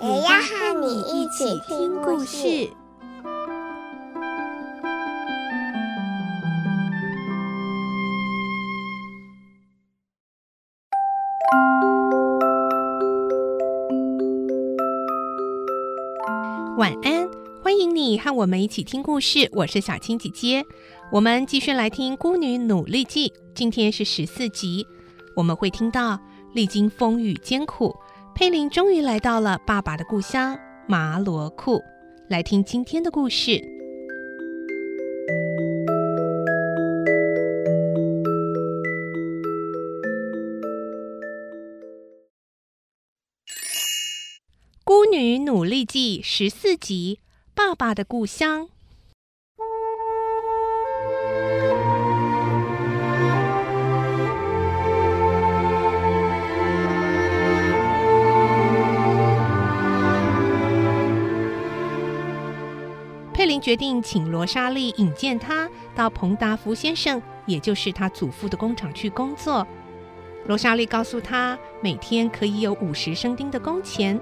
也要和你一起听故事。晚安，欢迎你和我们一起听故事。我是小青姐姐，我们继续来听《孤女努力记》，今天是十四集。我们会听到，历经风雨艰苦，佩林终于来到了爸爸的故乡马罗库。来听今天的故事，《孤女努力记》十四集：爸爸的故乡。决定请罗莎莉引荐他到彭达福先生，也就是他祖父的工厂去工作。罗莎莉告诉他，每天可以有五十生丁的工钱。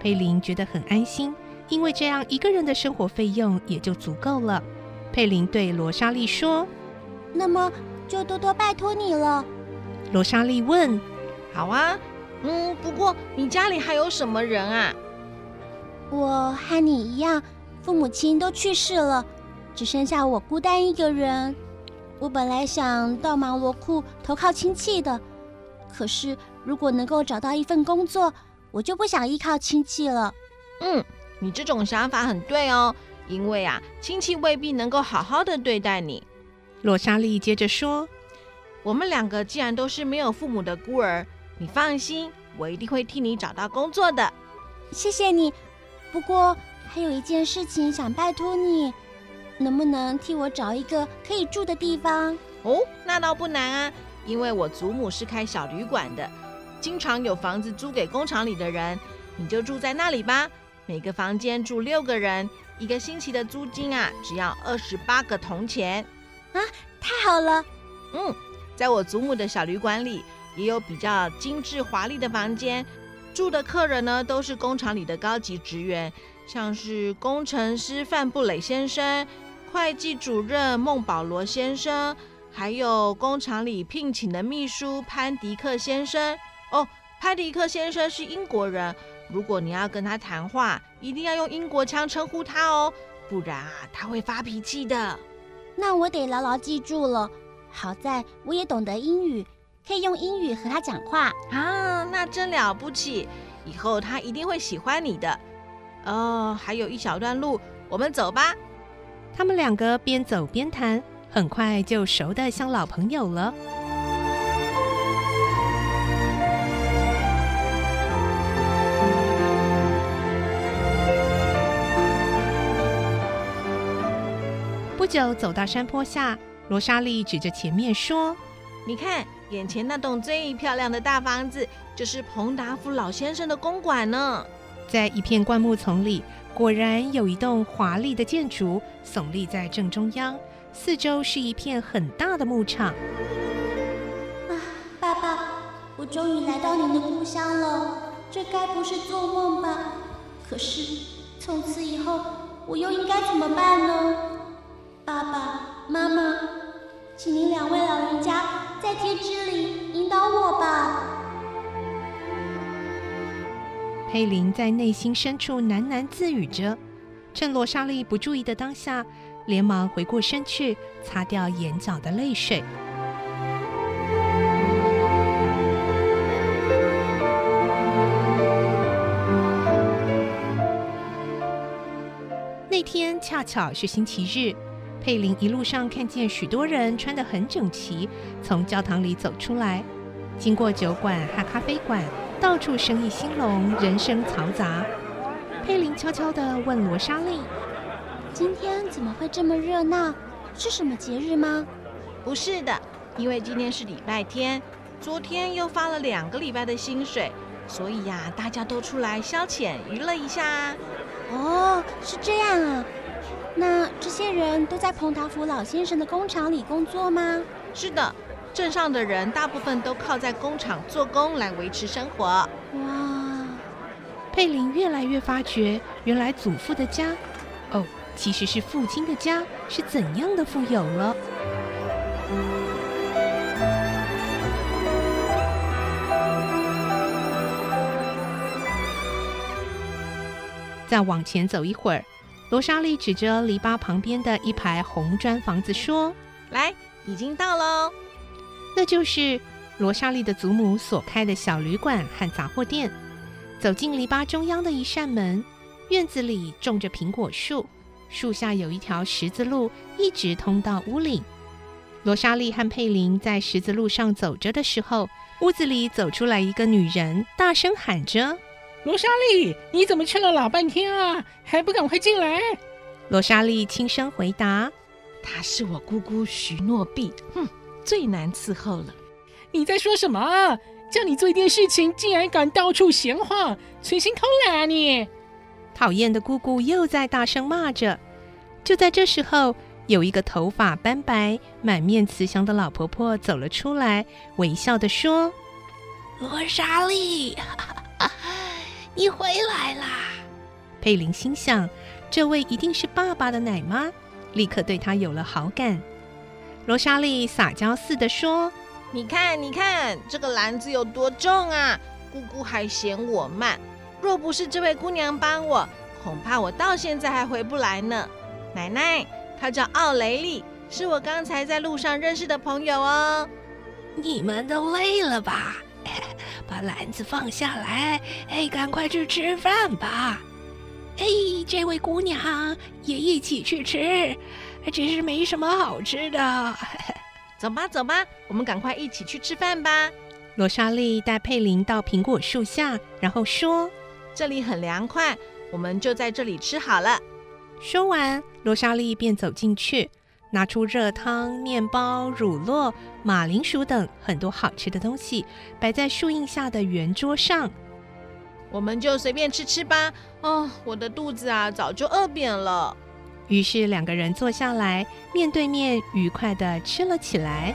佩林觉得很安心，因为这样一个人的生活费用也就足够了。佩林对罗莎莉说：“那么就多多拜托你了。”罗莎莉问：“好啊，嗯，不过你家里还有什么人啊？”我和你一样。父母亲都去世了，只剩下我孤单一个人。我本来想到毛罗库投靠亲戚的，可是如果能够找到一份工作，我就不想依靠亲戚了。嗯，你这种想法很对哦，因为啊，亲戚未必能够好好的对待你。洛莎莉接着说：“我们两个既然都是没有父母的孤儿，你放心，我一定会替你找到工作的。”谢谢你，不过。还有一件事情想拜托你，能不能替我找一个可以住的地方？哦，那倒不难啊，因为我祖母是开小旅馆的，经常有房子租给工厂里的人，你就住在那里吧。每个房间住六个人，一个星期的租金啊，只要二十八个铜钱。啊，太好了！嗯，在我祖母的小旅馆里，也有比较精致华丽的房间，住的客人呢，都是工厂里的高级职员。像是工程师范布雷先生、会计主任孟保罗先生，还有工厂里聘请的秘书潘迪克先生。哦，潘迪克先生是英国人，如果你要跟他谈话，一定要用英国腔称呼他哦，不然啊，他会发脾气的。那我得牢牢记住了。好在我也懂得英语，可以用英语和他讲话啊，那真了不起，以后他一定会喜欢你的。哦，还有一小段路，我们走吧。他们两个边走边谈，很快就熟得像老朋友了。不久，走到山坡下，罗莎莉指着前面说：“你看，眼前那栋最漂亮的大房子，就是彭达夫老先生的公馆呢。”在一片灌木丛里，果然有一栋华丽的建筑耸立在正中央，四周是一片很大的牧场。啊，爸爸，我终于来到您的故乡了，这该不是做梦吧？可是从此以后，我又应该怎么办呢？爸爸妈妈，请您两位老人家在天之灵引导我吧。佩林在内心深处喃喃自语着，趁罗莎莉不注意的当下，连忙回过身去擦掉眼角的泪水。那天恰巧是星期日，佩林一路上看见许多人穿得很整齐，从教堂里走出来，经过酒馆和咖啡馆。到处生意兴隆，人声嘈杂。佩林悄悄地问罗莎莉：“今天怎么会这么热闹？是什么节日吗？”“不是的，因为今天是礼拜天，昨天又发了两个礼拜的薪水，所以呀、啊，大家都出来消遣娱乐一下。”“哦，是这样啊。那这些人都在彭达福老先生的工厂里工作吗？”“是的，镇上的人大部分都靠在工厂做工来维持生活。”“哇。”佩林越来越发觉，原来祖父的家，哦，其实是父亲的家，是怎样的富有了。再往前走一会儿，罗莎莉指着篱笆旁边的一排红砖房子说：“来，已经到喽。那就是罗莎莉的祖母所开的小旅馆和杂货店。”走进篱笆中央的一扇门，院子里种着苹果树，树下有一条十字路，一直通到屋里。罗莎莉和佩林在十字路上走着的时候，屋子里走出来一个女人，大声喊着：“罗莎莉，你怎么去了老半天啊，还不赶快进来？”罗莎莉轻声回答：“她是我姑姑徐诺碧，哼，最难伺候了。”你在说什么？叫你做一件事情，竟然敢到处闲晃，存心偷懒啊你！讨厌的姑姑又在大声骂着。就在这时候，有一个头发斑白、满面慈祥的老婆婆走了出来，微笑地说：“罗莎莉，你回来啦！”佩林心想，这位一定是爸爸的奶妈，立刻对她有了好感。罗莎莉撒娇似的说。你看，你看，这个篮子有多重啊！姑姑还嫌我慢，若不是这位姑娘帮我，恐怕我到现在还回不来呢。奶奶，她叫奥雷利，是我刚才在路上认识的朋友哦。你们都累了吧？把篮子放下来，哎，赶快去吃饭吧。哎，这位姑娘也一起去吃，只是没什么好吃的。走吧，走吧，我们赶快一起去吃饭吧。罗莎莉带佩林到苹果树下，然后说：“这里很凉快，我们就在这里吃好了。”说完，罗莎莉便走进去，拿出热汤、面包、乳酪、马铃薯等很多好吃的东西，摆在树荫下的圆桌上。我们就随便吃吃吧。哦，我的肚子啊，早就饿扁了。于是两个人坐下来，面对面，愉快地吃了起来。